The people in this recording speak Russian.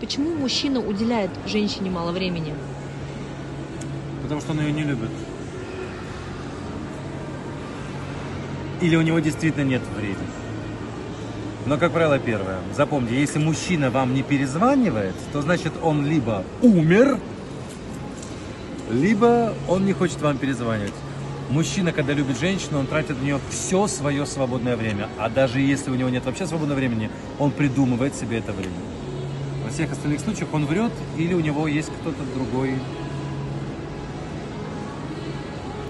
Почему мужчина уделяет женщине мало времени? Потому что он ее не любит. Или у него действительно нет времени. Но, как правило, первое. Запомните, если мужчина вам не перезванивает, то значит он либо умер, либо он не хочет вам перезванивать. Мужчина, когда любит женщину, он тратит в нее все свое свободное время. А даже если у него нет вообще свободного времени, он придумывает себе это время. Во всех остальных случаях он врет или у него есть кто-то другой